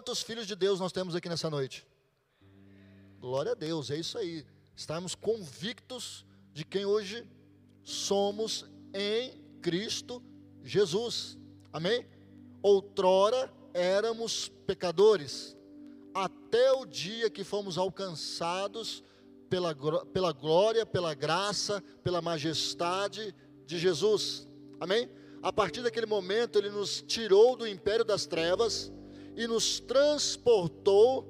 Quantos filhos de Deus nós temos aqui nessa noite? Glória a Deus, é isso aí. Estarmos convictos de quem hoje somos em Cristo Jesus. Amém? Outrora éramos pecadores, até o dia que fomos alcançados pela, pela glória, pela graça, pela majestade de Jesus. Amém? A partir daquele momento, Ele nos tirou do império das trevas e nos transportou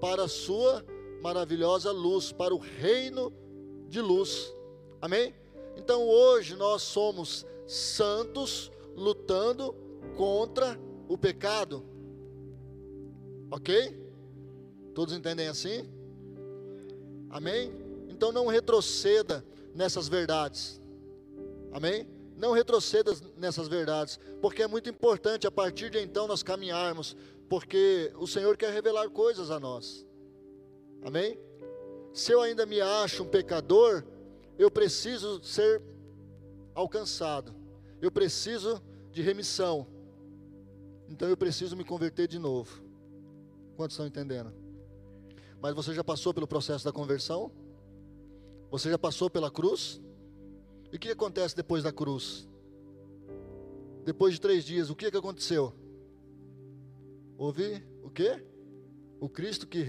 para a Sua maravilhosa luz, para o reino de luz. Amém? Então hoje nós somos santos lutando contra o pecado. Ok? Todos entendem assim? Amém? Então não retroceda nessas verdades. Amém? Não retroceda nessas verdades, porque é muito importante a partir de então nós caminharmos, porque o Senhor quer revelar coisas a nós. Amém? Se eu ainda me acho um pecador, eu preciso ser alcançado. Eu preciso de remissão. Então eu preciso me converter de novo. Quantos estão entendendo? Mas você já passou pelo processo da conversão? Você já passou pela cruz? E o que acontece depois da cruz? Depois de três dias, o que, que aconteceu? Houve o quê? O Cristo que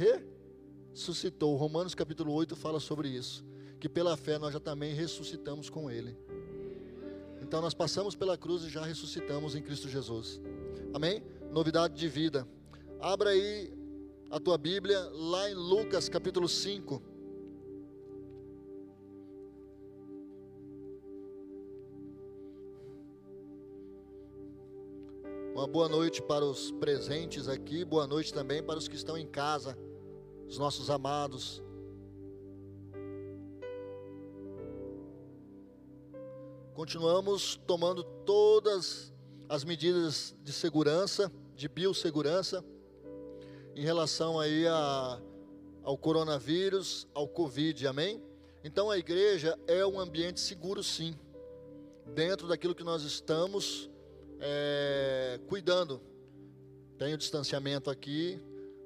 ressuscitou. Romanos capítulo 8 fala sobre isso. Que pela fé nós já também ressuscitamos com Ele. Então nós passamos pela cruz e já ressuscitamos em Cristo Jesus. Amém? Novidade de vida. Abra aí a tua Bíblia lá em Lucas capítulo 5. Boa noite para os presentes aqui, boa noite também para os que estão em casa, os nossos amados. Continuamos tomando todas as medidas de segurança, de biossegurança em relação aí a, ao coronavírus, ao Covid, amém? Então a igreja é um ambiente seguro sim, dentro daquilo que nós estamos é, cuidando. Tem o distanciamento aqui,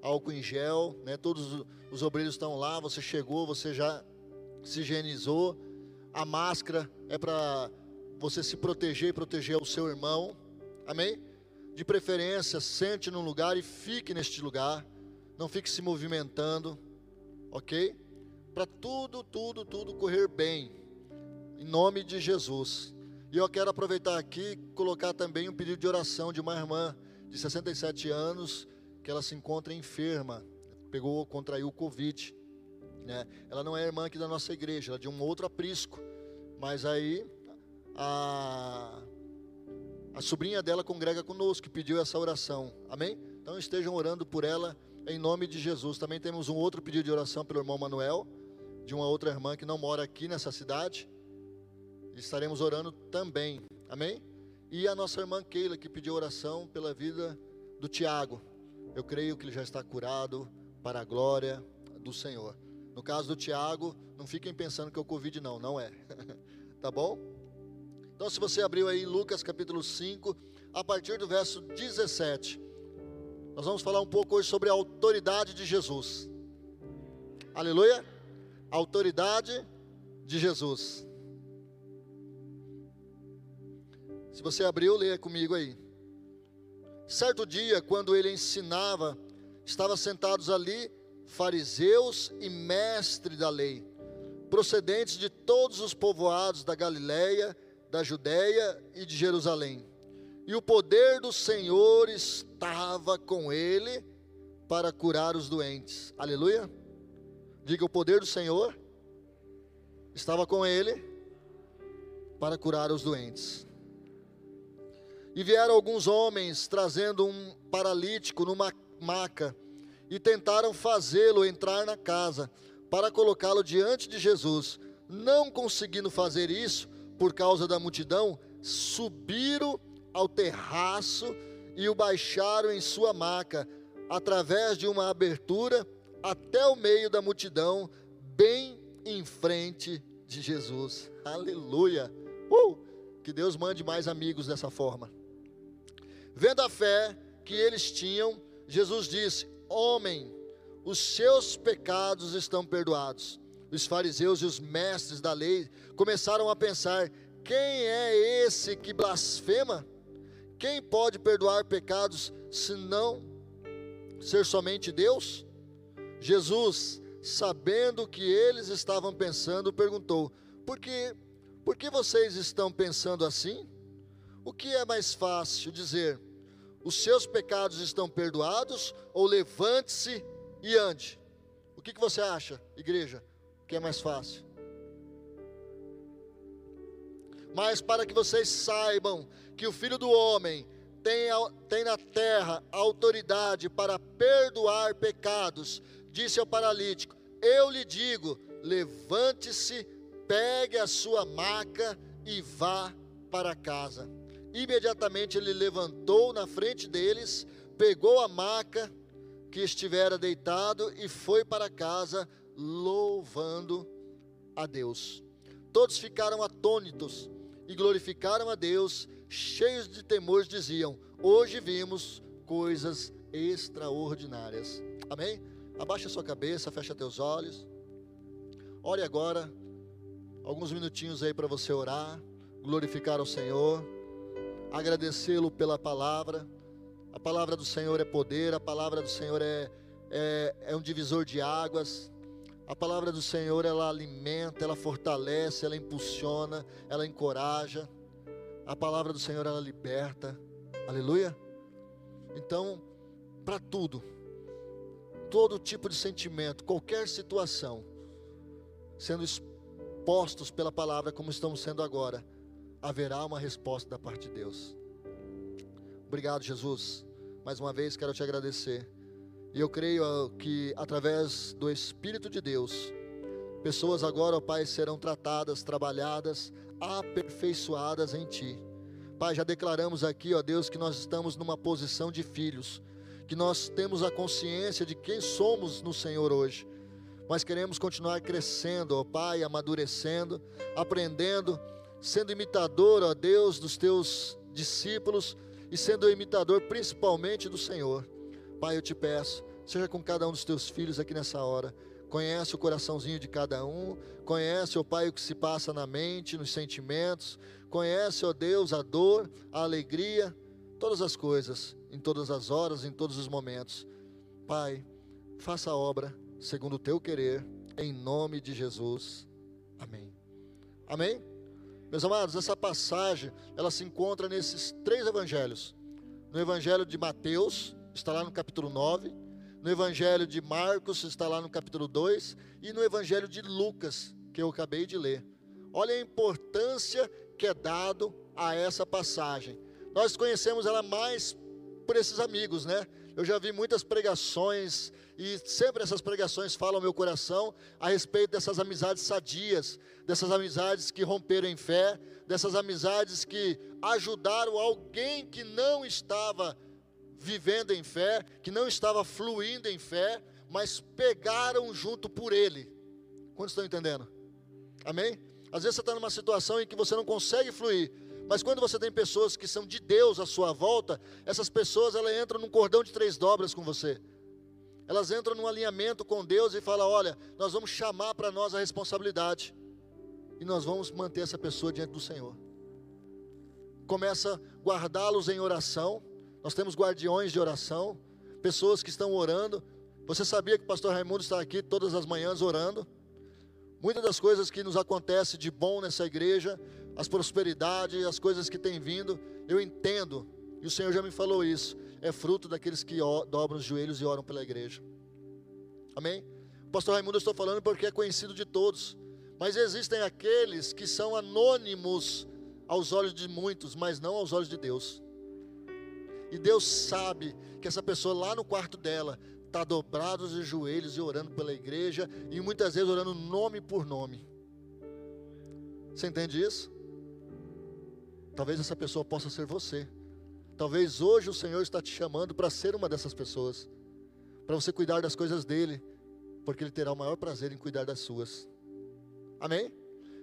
álcool em gel, né? todos os obreiros estão lá, você chegou, você já se higienizou, a máscara é para você se proteger e proteger o seu irmão, amém? de preferência, sente num lugar e fique neste lugar. Não fique se movimentando, ok? Para tudo, tudo, tudo correr bem, em nome de Jesus. E eu quero aproveitar aqui e colocar também um pedido de oração de uma irmã de 67 anos, que ela se encontra enferma, pegou, contraiu o Covid. Né? Ela não é irmã aqui da nossa igreja, ela é de um outro aprisco. Mas aí a a sobrinha dela congrega conosco, que pediu essa oração. Amém? Então estejam orando por ela em nome de Jesus. Também temos um outro pedido de oração pelo irmão Manuel, de uma outra irmã que não mora aqui nessa cidade. Estaremos orando também. Amém? E a nossa irmã Keila, que pediu oração pela vida do Tiago. Eu creio que ele já está curado para a glória do Senhor. No caso do Tiago, não fiquem pensando que é o Covid, não, não é. tá bom? Então, se você abriu aí Lucas capítulo 5, a partir do verso 17, nós vamos falar um pouco hoje sobre a autoridade de Jesus. Aleluia? autoridade de Jesus. Se você abriu, leia comigo aí. Certo dia, quando ele ensinava, estavam sentados ali fariseus e mestres da lei, procedentes de todos os povoados da Galiléia da Judéia e de Jerusalém. E o poder do Senhor estava com ele para curar os doentes. Aleluia. Diga: o poder do Senhor estava com ele para curar os doentes. E vieram alguns homens trazendo um paralítico numa maca e tentaram fazê-lo entrar na casa para colocá-lo diante de Jesus. Não conseguindo fazer isso, por causa da multidão, subiram ao terraço e o baixaram em sua maca, através de uma abertura, até o meio da multidão, bem em frente de Jesus. Aleluia! Uh! Que Deus mande mais amigos dessa forma. Vendo a fé que eles tinham, Jesus disse: Homem, os seus pecados estão perdoados. Os fariseus e os mestres da lei começaram a pensar: quem é esse que blasfema? Quem pode perdoar pecados se não ser somente Deus? Jesus, sabendo o que eles estavam pensando, perguntou: Por que, por que vocês estão pensando assim? O que é mais fácil dizer: Os seus pecados estão perdoados? Ou levante-se e ande? O que, que você acha, igreja? O que é mais fácil? Mas para que vocês saibam que o Filho do Homem tem, tem na terra autoridade para perdoar pecados, disse ao paralítico: Eu lhe digo, levante-se, pegue a sua maca e vá para casa. Imediatamente ele levantou na frente deles, pegou a maca que estivera deitado e foi para casa, louvando a Deus. Todos ficaram atônitos e glorificaram a Deus cheios de temor, diziam: Hoje vimos coisas extraordinárias. Amém? Abaixa sua cabeça, fecha teus olhos. Ore agora, alguns minutinhos aí para você orar, glorificar o Senhor, agradecê-lo pela palavra. A palavra do Senhor é poder, a palavra do Senhor é, é, é um divisor de águas. A palavra do Senhor, ela alimenta, ela fortalece, ela impulsiona, ela encoraja. A palavra do Senhor ela liberta. Aleluia. Então, para tudo, todo tipo de sentimento, qualquer situação, sendo expostos pela palavra como estamos sendo agora, haverá uma resposta da parte de Deus. Obrigado, Jesus. Mais uma vez quero te agradecer. E eu creio que através do Espírito de Deus, pessoas agora, ó Pai, serão tratadas, trabalhadas, aperfeiçoadas em Ti. Pai, já declaramos aqui, ó Deus, que nós estamos numa posição de filhos, que nós temos a consciência de quem somos no Senhor hoje, mas queremos continuar crescendo, ó Pai, amadurecendo, aprendendo, sendo imitador, ó Deus, dos Teus discípulos e sendo imitador principalmente do Senhor. Pai, eu te peço, seja com cada um dos Teus filhos aqui nessa hora conhece o coraçãozinho de cada um, conhece, ó Pai, o que se passa na mente, nos sentimentos, conhece, ó Deus, a dor, a alegria, todas as coisas, em todas as horas, em todos os momentos. Pai, faça a obra segundo o teu querer, em nome de Jesus. Amém. Amém? Meus amados, essa passagem, ela se encontra nesses três evangelhos. No evangelho de Mateus, está lá no capítulo 9, no Evangelho de Marcos, está lá no capítulo 2, e no Evangelho de Lucas, que eu acabei de ler. Olha a importância que é dado a essa passagem. Nós conhecemos ela mais por esses amigos, né? Eu já vi muitas pregações e sempre essas pregações falam ao meu coração a respeito dessas amizades sadias, dessas amizades que romperam em fé, dessas amizades que ajudaram alguém que não estava vivendo em fé, que não estava fluindo em fé, mas pegaram junto por ele. Quantos estão entendendo? Amém? Às vezes você está numa situação em que você não consegue fluir, mas quando você tem pessoas que são de Deus à sua volta, essas pessoas elas entram num cordão de três dobras com você. Elas entram num alinhamento com Deus e falam: olha, nós vamos chamar para nós a responsabilidade e nós vamos manter essa pessoa diante do Senhor. Começa a guardá-los em oração nós temos guardiões de oração, pessoas que estão orando. Você sabia que o pastor Raimundo está aqui todas as manhãs orando? Muitas das coisas que nos acontecem de bom nessa igreja, as prosperidades, as coisas que têm vindo, eu entendo, e o Senhor já me falou isso, é fruto daqueles que dobram os joelhos e oram pela igreja. Amém? Pastor Raimundo eu estou falando porque é conhecido de todos, mas existem aqueles que são anônimos aos olhos de muitos, mas não aos olhos de Deus. E Deus sabe que essa pessoa lá no quarto dela está dobrado de joelhos e orando pela igreja e muitas vezes orando nome por nome. Você entende isso? Talvez essa pessoa possa ser você. Talvez hoje o Senhor está te chamando para ser uma dessas pessoas, para você cuidar das coisas dele, porque ele terá o maior prazer em cuidar das suas. Amém?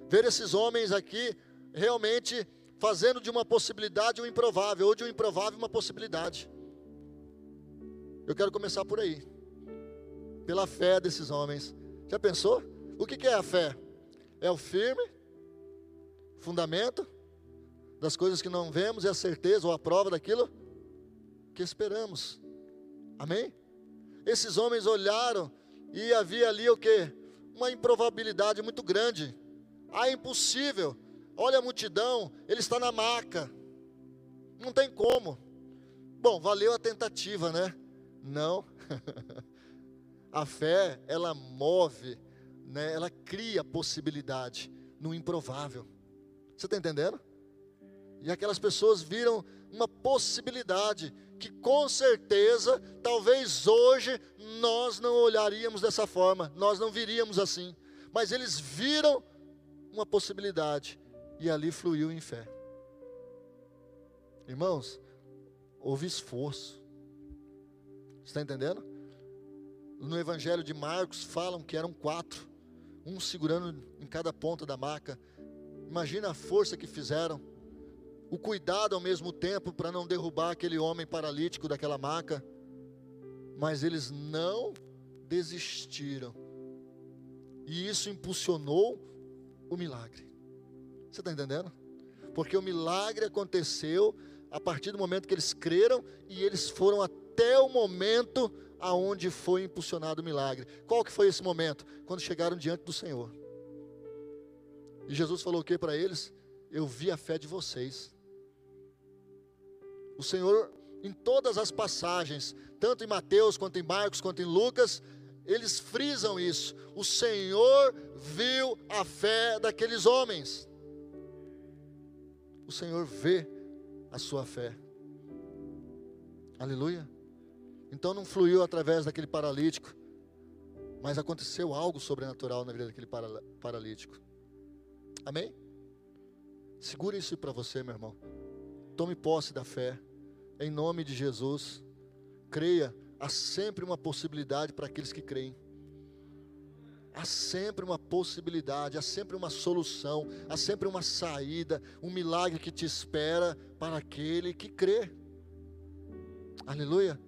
Ver esses homens aqui realmente fazendo de uma possibilidade um improvável, ou de um improvável uma possibilidade. Eu quero começar por aí. Pela fé desses homens. Já pensou? O que é a fé? É o firme fundamento das coisas que não vemos e a certeza ou a prova daquilo que esperamos. Amém? Esses homens olharam e havia ali o que? Uma improbabilidade muito grande. Ah, é impossível. Olha a multidão, ele está na maca. Não tem como. Bom, valeu a tentativa, né? Não. a fé, ela move, né? ela cria possibilidade no improvável. Você está entendendo? E aquelas pessoas viram uma possibilidade que com certeza, talvez hoje, nós não olharíamos dessa forma, nós não viríamos assim. Mas eles viram uma possibilidade e ali fluiu em fé. Irmãos, houve esforço. Está entendendo? No Evangelho de Marcos falam que eram quatro, um segurando em cada ponta da maca. Imagina a força que fizeram, o cuidado ao mesmo tempo para não derrubar aquele homem paralítico daquela maca. Mas eles não desistiram. E isso impulsionou o milagre. Você está entendendo? Porque o milagre aconteceu a partir do momento que eles creram e eles foram até o momento aonde foi impulsionado o milagre. Qual que foi esse momento? Quando chegaram diante do Senhor. E Jesus falou o que para eles? Eu vi a fé de vocês. O Senhor, em todas as passagens, tanto em Mateus, quanto em Marcos, quanto em Lucas, eles frisam isso. O Senhor viu a fé daqueles homens o Senhor vê a sua fé. Aleluia. Então não fluiu através daquele paralítico, mas aconteceu algo sobrenatural na vida daquele paralítico. Amém? Segure isso para você, meu irmão. Tome posse da fé, em nome de Jesus. Creia, há sempre uma possibilidade para aqueles que creem. Há sempre uma possibilidade, há sempre uma solução, há sempre uma saída, um milagre que te espera para aquele que crê. Aleluia.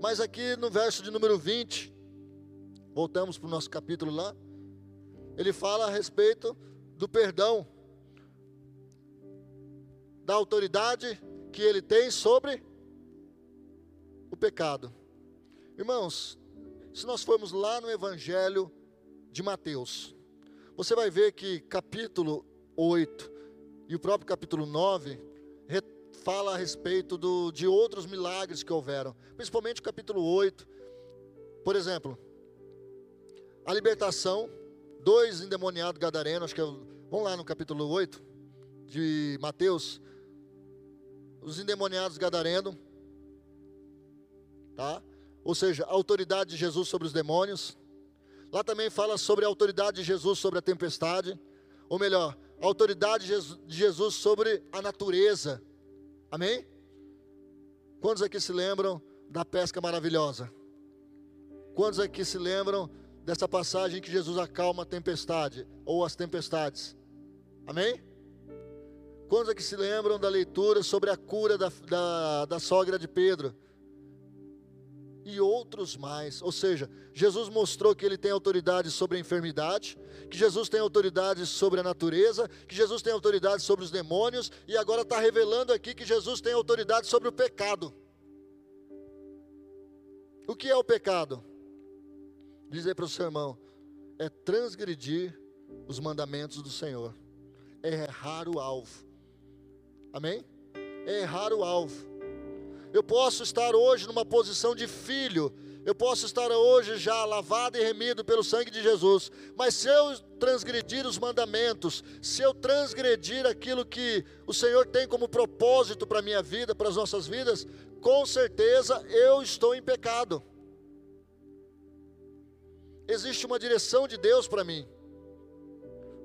Mas aqui no verso de número 20, voltamos para o nosso capítulo lá, ele fala a respeito do perdão, da autoridade que ele tem sobre o pecado. Irmãos, se nós formos lá no Evangelho de Mateus. Você vai ver que capítulo 8 e o próprio capítulo 9 fala a respeito do, de outros milagres que houveram, principalmente o capítulo 8. Por exemplo, a libertação, dois endemoniados gadarenos, acho que é, vamos lá no capítulo 8 de Mateus, os endemoniados gadarenos, tá? Ou seja, a autoridade de Jesus sobre os demônios. Lá também fala sobre a autoridade de Jesus sobre a tempestade, ou melhor, a autoridade de Jesus sobre a natureza. Amém? Quantos aqui se lembram da pesca maravilhosa? Quantos aqui se lembram dessa passagem que Jesus acalma a tempestade ou as tempestades? Amém? Quantos aqui se lembram da leitura sobre a cura da, da, da sogra de Pedro? e outros mais. Ou seja, Jesus mostrou que ele tem autoridade sobre a enfermidade, que Jesus tem autoridade sobre a natureza, que Jesus tem autoridade sobre os demônios, e agora está revelando aqui que Jesus tem autoridade sobre o pecado. O que é o pecado? Diz aí para o seu irmão: é transgredir os mandamentos do Senhor, é errar o alvo. Amém? É errar o alvo. Eu posso estar hoje numa posição de filho, eu posso estar hoje já lavado e remido pelo sangue de Jesus, mas se eu transgredir os mandamentos, se eu transgredir aquilo que o Senhor tem como propósito para a minha vida, para as nossas vidas, com certeza eu estou em pecado. Existe uma direção de Deus para mim.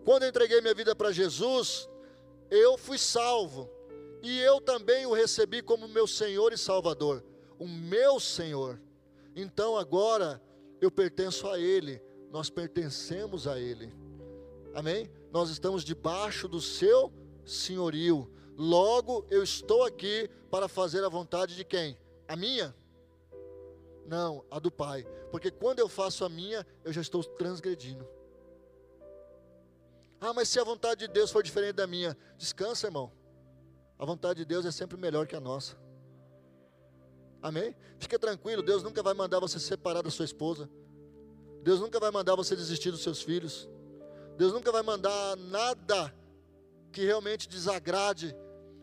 Quando eu entreguei minha vida para Jesus, eu fui salvo e eu também o recebi como meu Senhor e Salvador, o meu Senhor. Então agora eu pertenço a Ele, nós pertencemos a Ele. Amém? Nós estamos debaixo do seu senhorio. Logo eu estou aqui para fazer a vontade de quem? A minha? Não, a do Pai. Porque quando eu faço a minha, eu já estou transgredindo. Ah, mas se a vontade de Deus for diferente da minha, descansa, irmão. A vontade de Deus é sempre melhor que a nossa. Amém? Fica tranquilo, Deus nunca vai mandar você se separar da sua esposa. Deus nunca vai mandar você desistir dos seus filhos. Deus nunca vai mandar nada que realmente desagrade,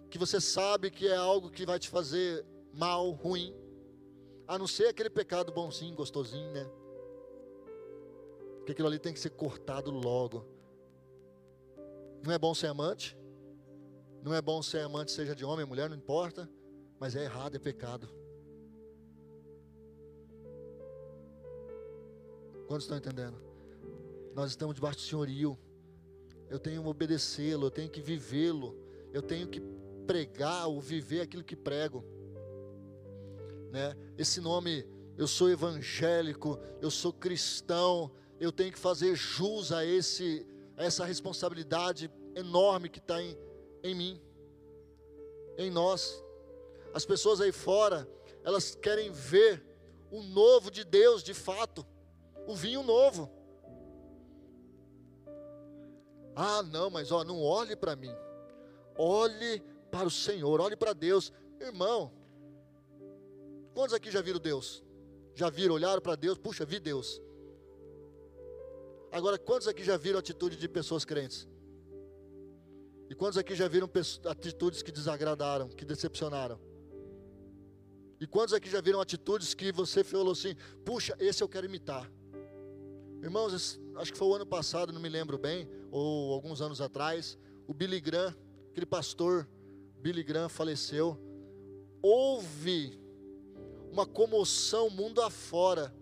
que você sabe que é algo que vai te fazer mal, ruim. A não ser aquele pecado bonzinho, gostosinho, né? Porque aquilo ali tem que ser cortado logo. Não é bom ser amante? Não é bom ser amante, seja de homem mulher, não importa. Mas é errado, é pecado. Quantos estão entendendo? Nós estamos debaixo do senhorio. Eu tenho que obedecê-lo, eu tenho que vivê-lo, eu tenho que pregar ou viver aquilo que prego. Né? Esse nome, eu sou evangélico, eu sou cristão, eu tenho que fazer jus a, esse, a essa responsabilidade enorme que está em, em mim, em nós. As pessoas aí fora, elas querem ver o novo de Deus de fato, o vinho novo. Ah, não, mas ó, não olhe para mim, olhe para o Senhor, olhe para Deus, irmão. Quantos aqui já viram Deus? Já viram, olharam para Deus? Puxa, vi Deus. Agora, quantos aqui já viram atitude de pessoas crentes? E quantos aqui já viram atitudes que desagradaram, que decepcionaram? E quantos aqui já viram atitudes que você falou assim: puxa, esse eu quero imitar? Irmãos, acho que foi o ano passado, não me lembro bem, ou alguns anos atrás, o Billy Graham, aquele pastor Billy Graham faleceu. Houve uma comoção mundo afora.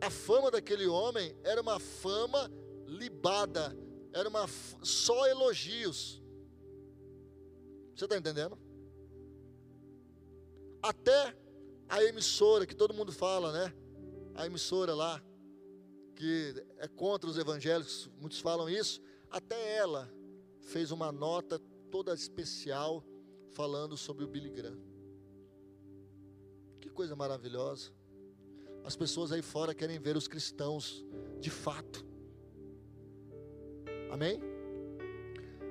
A fama daquele homem era uma fama libada, era uma só elogios. Você está entendendo? Até a emissora que todo mundo fala, né? A emissora lá que é contra os evangélicos, muitos falam isso. Até ela fez uma nota toda especial falando sobre o Billy Graham. Que coisa maravilhosa. As pessoas aí fora querem ver os cristãos de fato. Amém?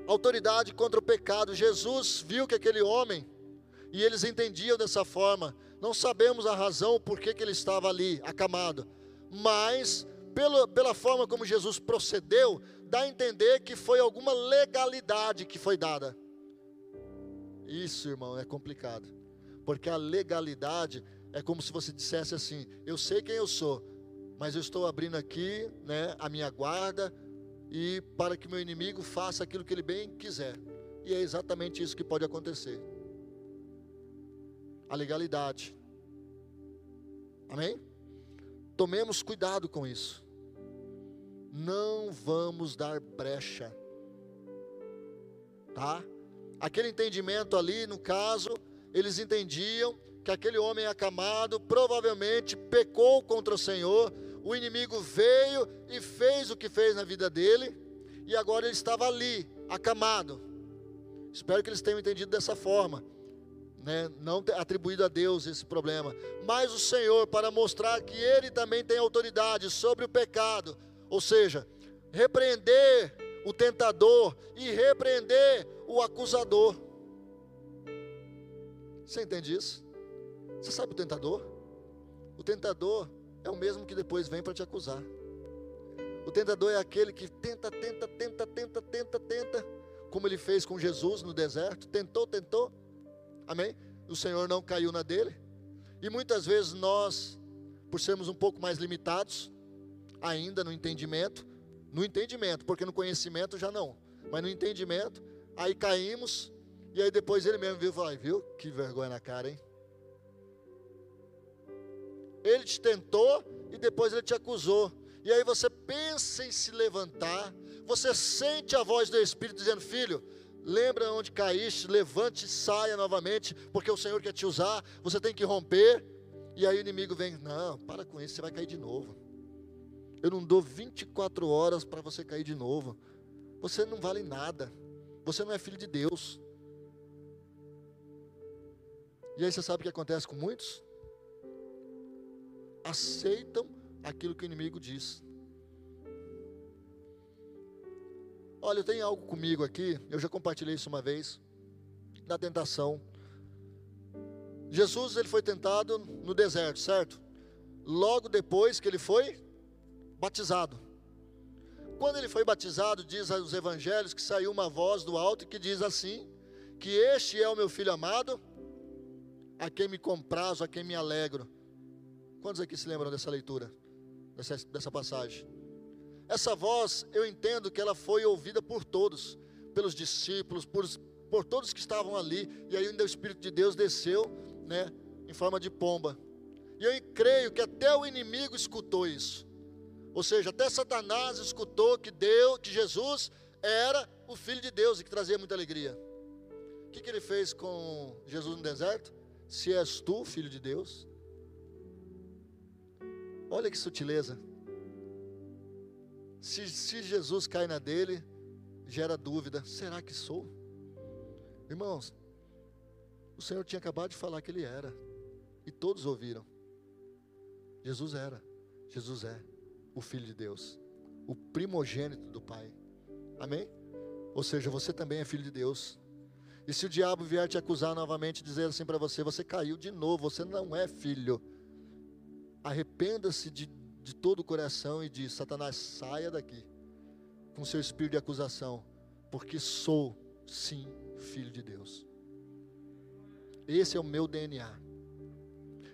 Autoridade contra o pecado. Jesus viu que aquele homem, e eles entendiam dessa forma. Não sabemos a razão por que, que ele estava ali, acamado. Mas, pela, pela forma como Jesus procedeu, dá a entender que foi alguma legalidade que foi dada. Isso, irmão, é complicado. Porque a legalidade é como se você dissesse assim: eu sei quem eu sou, mas eu estou abrindo aqui né, a minha guarda, e para que meu inimigo faça aquilo que ele bem quiser. E é exatamente isso que pode acontecer. A legalidade. Amém? Tomemos cuidado com isso. Não vamos dar brecha. Tá? Aquele entendimento ali, no caso, eles entendiam que aquele homem acamado provavelmente pecou contra o Senhor, o inimigo veio e fez o que fez na vida dele, e agora ele estava ali, acamado. Espero que eles tenham entendido dessa forma, né? não atribuído a Deus esse problema, mas o Senhor, para mostrar que ele também tem autoridade sobre o pecado, ou seja, repreender o tentador e repreender o acusador. Você entende isso? Você sabe o tentador? O tentador é o mesmo que depois vem para te acusar. O tentador é aquele que tenta, tenta, tenta, tenta, tenta, tenta, como ele fez com Jesus no deserto, tentou, tentou. Amém? O Senhor não caiu na dele. E muitas vezes nós, por sermos um pouco mais limitados, ainda no entendimento, no entendimento, porque no conhecimento já não, mas no entendimento, aí caímos, e aí depois ele mesmo viu e falou: viu? Que vergonha na cara, hein? Ele te tentou e depois ele te acusou. E aí você pensa em se levantar, você sente a voz do Espírito dizendo: Filho, lembra onde caíste, levante e saia novamente, porque o Senhor quer te usar, você tem que romper. E aí o inimigo vem: Não, para com isso, você vai cair de novo. Eu não dou 24 horas para você cair de novo. Você não vale nada. Você não é filho de Deus. E aí você sabe o que acontece com muitos? Aceitam aquilo que o inimigo diz. Olha, eu tenho algo comigo aqui, eu já compartilhei isso uma vez, na tentação. Jesus ele foi tentado no deserto, certo? Logo depois que ele foi batizado. Quando ele foi batizado, diz aos evangelhos que saiu uma voz do alto que diz assim: que este é o meu filho amado, a quem me comprazo, a quem me alegro. Quantos aqui se lembram dessa leitura, dessa, dessa passagem? Essa voz, eu entendo que ela foi ouvida por todos, pelos discípulos, por, por todos que estavam ali, e aí ainda o Espírito de Deus desceu, né, em forma de pomba. E eu creio que até o inimigo escutou isso. Ou seja, até Satanás escutou que Deus, que Jesus era o filho de Deus e que trazia muita alegria. O que, que ele fez com Jesus no deserto? Se és tu, filho de Deus. Olha que sutileza. Se, se Jesus cai na dele, gera dúvida: será que sou? Irmãos, o Senhor tinha acabado de falar que ele era, e todos ouviram. Jesus era, Jesus é o Filho de Deus, o primogênito do Pai. Amém? Ou seja, você também é filho de Deus. E se o diabo vier te acusar novamente, dizer assim para você: você caiu de novo, você não é filho. Arrependa-se de, de todo o coração e diz: Satanás, saia daqui com seu espírito de acusação, porque sou sim filho de Deus. Esse é o meu DNA.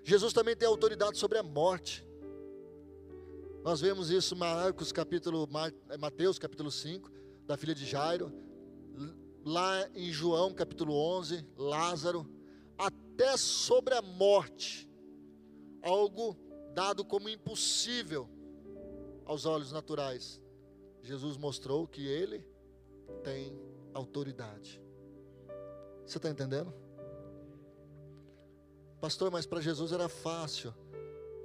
Jesus também tem autoridade sobre a morte. Nós vemos isso em Marcos capítulo Mateus capítulo 5, da filha de Jairo, lá em João capítulo 11, Lázaro, até sobre a morte, algo dado como impossível aos olhos naturais. Jesus mostrou que ele tem autoridade. Você está entendendo? Pastor, mas para Jesus era fácil.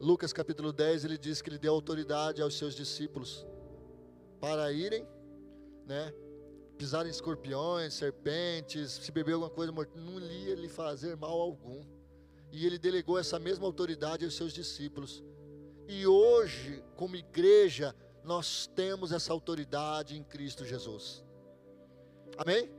Lucas capítulo 10, ele diz que ele deu autoridade aos seus discípulos para irem, né, pisar em escorpiões, serpentes, se beber alguma coisa, não ia lhe fazer mal algum. E ele delegou essa mesma autoridade aos seus discípulos. E hoje, como igreja, nós temos essa autoridade em Cristo Jesus. Amém?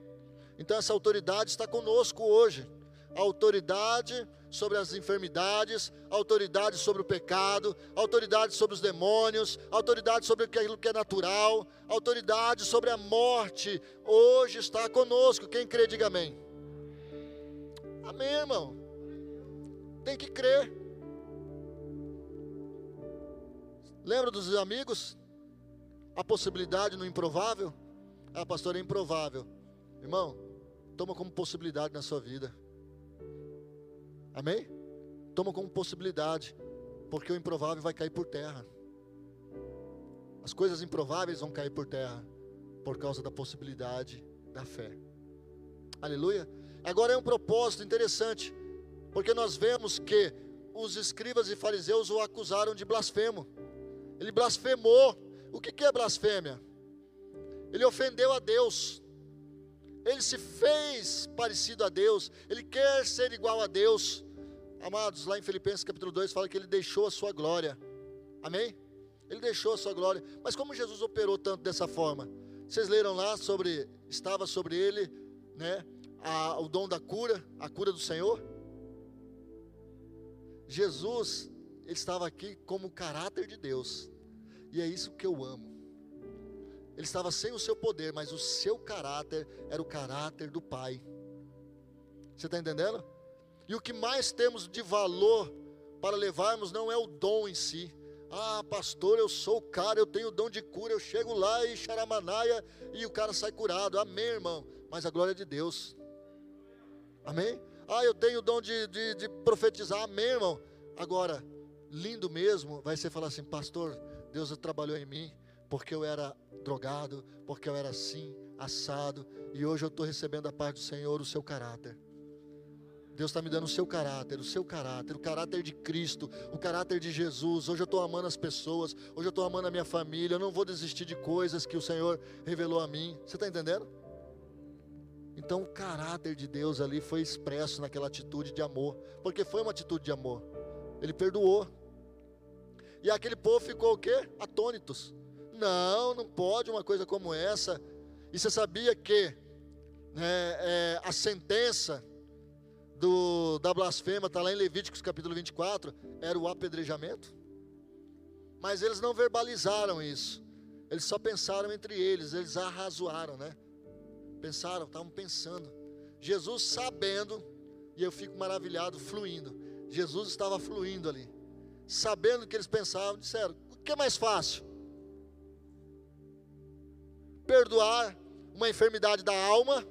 Então essa autoridade está conosco hoje. A autoridade sobre as enfermidades, autoridade sobre o pecado, autoridade sobre os demônios, autoridade sobre aquilo que é natural, autoridade sobre a morte, hoje está conosco. Quem crê, diga amém. Amém, irmão. Tem que crer. Lembra dos amigos? A possibilidade no improvável? Ah, pastor, é improvável. Irmão, toma como possibilidade na sua vida. Amém? Toma como possibilidade, porque o improvável vai cair por terra. As coisas improváveis vão cair por terra por causa da possibilidade da fé. Aleluia. Agora é um propósito interessante, porque nós vemos que os escribas e fariseus o acusaram de blasfemo. Ele blasfemou. O que é blasfêmia? Ele ofendeu a Deus. Ele se fez parecido a Deus. Ele quer ser igual a Deus. Amados, lá em Filipenses capítulo 2 fala que ele deixou a sua glória. Amém? Ele deixou a sua glória. Mas como Jesus operou tanto dessa forma? Vocês leram lá sobre, estava sobre ele, né, a, o dom da cura, a cura do Senhor? Jesus, ele estava aqui como o caráter de Deus. E é isso que eu amo. Ele estava sem o seu poder, mas o seu caráter era o caráter do Pai. Você está entendendo? E o que mais temos de valor para levarmos não é o dom em si. Ah, pastor, eu sou o cara, eu tenho o dom de cura, eu chego lá e xaramanaia e o cara sai curado. Amém, irmão. Mas a glória é de Deus. Amém? Ah, eu tenho o dom de, de, de profetizar. Amém, irmão. Agora, lindo mesmo vai ser falar assim, pastor, Deus trabalhou em mim porque eu era drogado, porque eu era assim, assado, e hoje eu estou recebendo da parte do Senhor o seu caráter. Deus está me dando o seu caráter, o seu caráter, o caráter de Cristo, o caráter de Jesus. Hoje eu estou amando as pessoas, hoje eu estou amando a minha família. Eu não vou desistir de coisas que o Senhor revelou a mim. Você está entendendo? Então o caráter de Deus ali foi expresso naquela atitude de amor, porque foi uma atitude de amor. Ele perdoou. E aquele povo ficou o quê? Atônitos. Não, não pode uma coisa como essa. E você sabia que né, é, a sentença do, da blasfema está lá em Levíticos capítulo 24, era o apedrejamento? Mas eles não verbalizaram isso. Eles só pensaram entre eles, eles arrazoaram, né? Pensaram, estavam pensando. Jesus sabendo, e eu fico maravilhado, fluindo. Jesus estava fluindo ali. Sabendo o que eles pensavam, disseram: o que é mais fácil? Perdoar uma enfermidade da alma,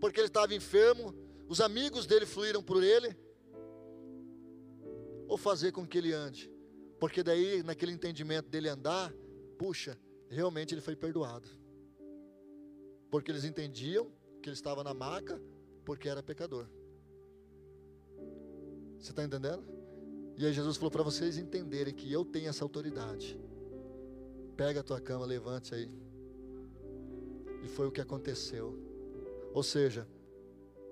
porque ele estava enfermo, os amigos dele fluíram por ele, ou fazer com que ele ande, porque daí, naquele entendimento dele andar, puxa, realmente ele foi perdoado, porque eles entendiam que ele estava na maca, porque era pecador. Você está entendendo? E aí Jesus falou para vocês entenderem que eu tenho essa autoridade. Pega a tua cama, levante aí. E foi o que aconteceu. Ou seja,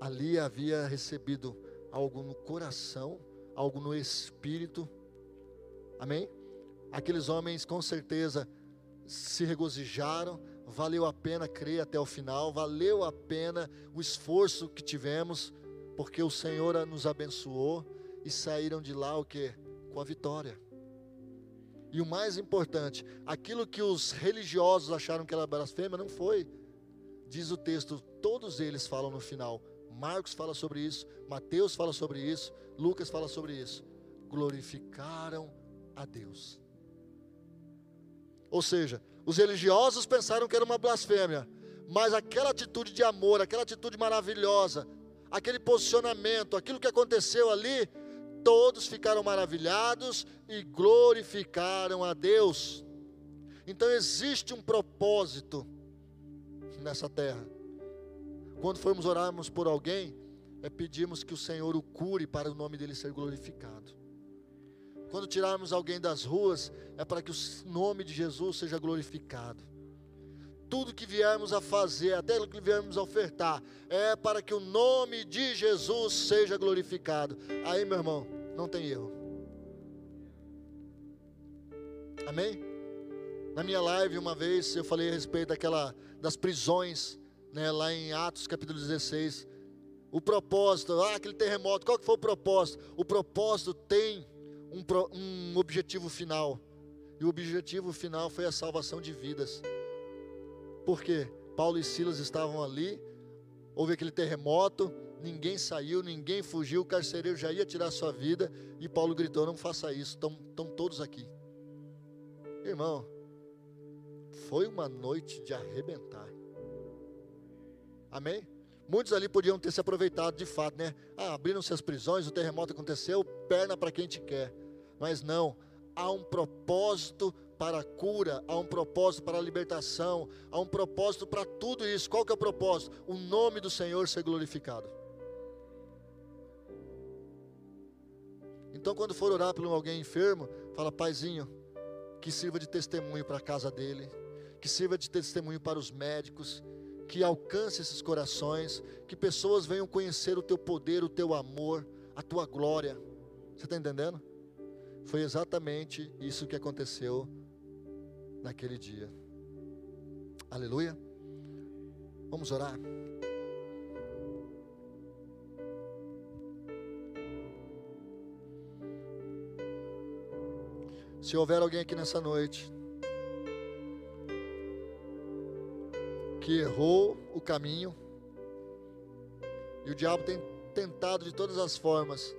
ali havia recebido algo no coração, algo no espírito. Amém? Aqueles homens com certeza se regozijaram, valeu a pena crer até o final, valeu a pena o esforço que tivemos, porque o Senhor nos abençoou e saíram de lá o que? Com a vitória. E o mais importante, aquilo que os religiosos acharam que era blasfêmia não foi. Diz o texto, todos eles falam no final. Marcos fala sobre isso, Mateus fala sobre isso, Lucas fala sobre isso. Glorificaram a Deus. Ou seja, os religiosos pensaram que era uma blasfêmia, mas aquela atitude de amor, aquela atitude maravilhosa, aquele posicionamento, aquilo que aconteceu ali, todos ficaram maravilhados e glorificaram a Deus. Então existe um propósito nessa terra. Quando formos orarmos por alguém, é pedirmos que o Senhor o cure para o nome dele ser glorificado. Quando tirarmos alguém das ruas, é para que o nome de Jesus seja glorificado. Tudo que viermos a fazer, até o que viermos a ofertar, é para que o nome de Jesus seja glorificado. Aí, meu irmão, não tem erro. Amém? Na minha live, uma vez, eu falei a respeito daquela, das prisões, né, lá em Atos capítulo 16. O propósito, ah, aquele terremoto, qual que foi o propósito? O propósito tem um, um objetivo final. E o objetivo final foi a salvação de vidas. Por quê? Paulo e Silas estavam ali, houve aquele terremoto, ninguém saiu, ninguém fugiu, o carcereiro já ia tirar sua vida, e Paulo gritou: Não faça isso, estão, estão todos aqui. Irmão, foi uma noite de arrebentar. Amém? Muitos ali podiam ter se aproveitado de fato, né? Ah, abriram-se as prisões, o terremoto aconteceu, perna para quem te quer. Mas não, há um propósito para a cura, há um propósito para a libertação, há um propósito para tudo isso. Qual que é o propósito? O nome do Senhor ser glorificado. Então, quando for orar por alguém enfermo, fala, paizinho, que sirva de testemunho para a casa dele, que sirva de testemunho para os médicos, que alcance esses corações, que pessoas venham conhecer o teu poder, o teu amor, a tua glória. Você está entendendo? Foi exatamente isso que aconteceu naquele dia. Aleluia. Vamos orar. Se houver alguém aqui nessa noite que errou o caminho, e o diabo tem tentado de todas as formas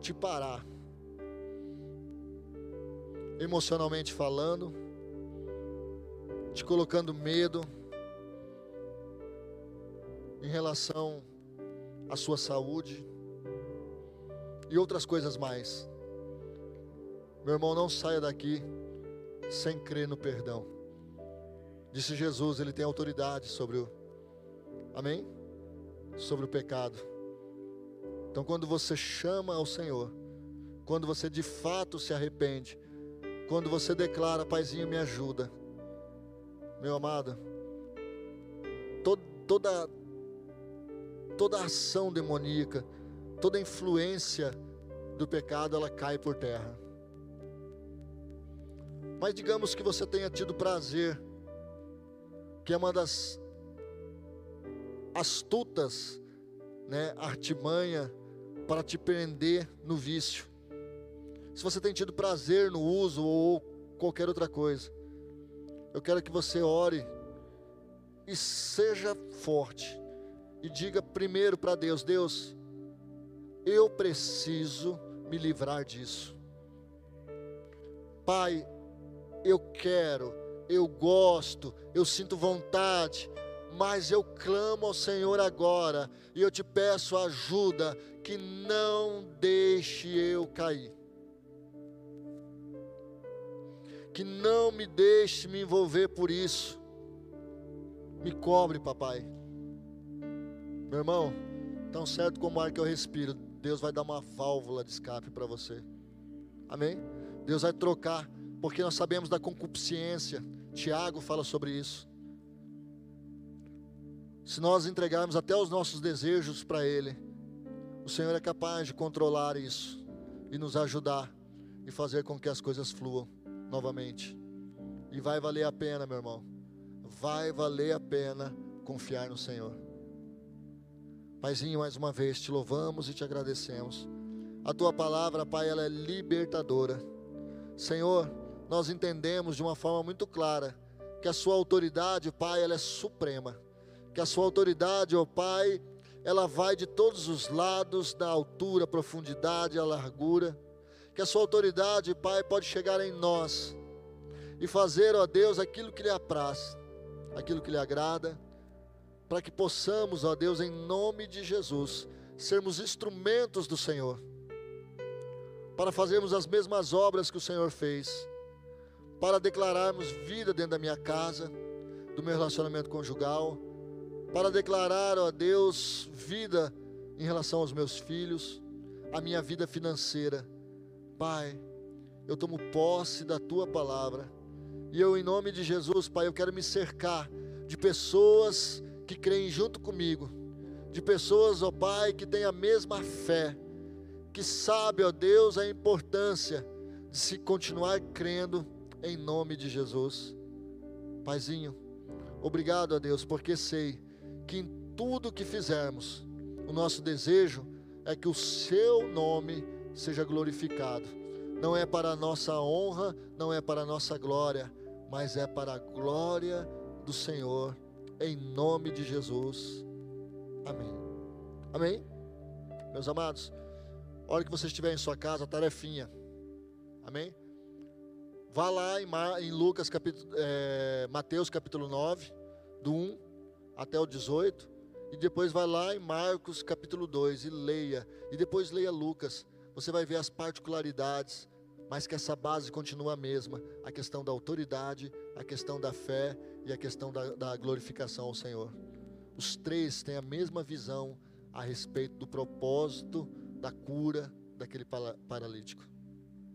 te parar emocionalmente falando, te colocando medo em relação à sua saúde e outras coisas mais. Meu irmão, não saia daqui sem crer no perdão. Disse Jesus, ele tem autoridade sobre o Amém? Sobre o pecado. Então quando você chama ao Senhor, quando você de fato se arrepende, quando você declara, Paizinho, me ajuda. Meu amado, toda, toda ação demoníaca, toda influência do pecado, ela cai por terra. Mas digamos que você tenha tido prazer, que é uma das astutas, né, artimanha para te prender no vício. Se você tem tido prazer no uso ou qualquer outra coisa, eu quero que você ore e seja forte e diga primeiro para Deus: Deus, eu preciso me livrar disso. Pai, eu quero, eu gosto, eu sinto vontade, mas eu clamo ao Senhor agora e eu te peço ajuda, que não deixe eu cair. Que não me deixe me envolver por isso. Me cobre, papai. Meu irmão, tão certo como o ar que eu respiro, Deus vai dar uma válvula de escape para você. Amém? Deus vai trocar, porque nós sabemos da concupiscência. Tiago fala sobre isso. Se nós entregarmos até os nossos desejos para Ele, o Senhor é capaz de controlar isso e nos ajudar e fazer com que as coisas fluam novamente. E vai valer a pena, meu irmão. Vai valer a pena confiar no Senhor. Paizinho, mais uma vez te louvamos e te agradecemos. A tua palavra, Pai, ela é libertadora. Senhor, nós entendemos de uma forma muito clara que a sua autoridade, Pai, ela é suprema que a sua autoridade, ó Pai, ela vai de todos os lados, da altura, profundidade, a largura. Que a sua autoridade, Pai, pode chegar em nós e fazer, ó Deus, aquilo que lhe apraz, aquilo que lhe agrada, para que possamos, ó Deus, em nome de Jesus, sermos instrumentos do Senhor, para fazermos as mesmas obras que o Senhor fez, para declararmos vida dentro da minha casa, do meu relacionamento conjugal, para declarar, ó Deus, vida em relação aos meus filhos, a minha vida financeira. Pai, eu tomo posse da tua palavra. E eu, em nome de Jesus, Pai, eu quero me cercar de pessoas que creem junto comigo, de pessoas, ó Pai, que têm a mesma fé, que sabe, ó Deus, a importância de se continuar crendo em nome de Jesus. Paizinho, obrigado a Deus, porque sei que em tudo que fizermos, o nosso desejo é que o seu nome seja glorificado. Não é para a nossa honra, não é para a nossa glória, mas é para a glória do Senhor, em nome de Jesus. Amém. Amém? Meus amados, a hora que você estiver em sua casa, tarefinha. Amém? Vá lá em, em Lucas capítulo, é, Mateus capítulo 9, do 1 até o 18, e depois vai lá em Marcos capítulo 2 e leia, e depois leia Lucas. Você vai ver as particularidades, mas que essa base continua a mesma: a questão da autoridade, a questão da fé e a questão da, da glorificação ao Senhor. Os três têm a mesma visão a respeito do propósito da cura daquele paralítico.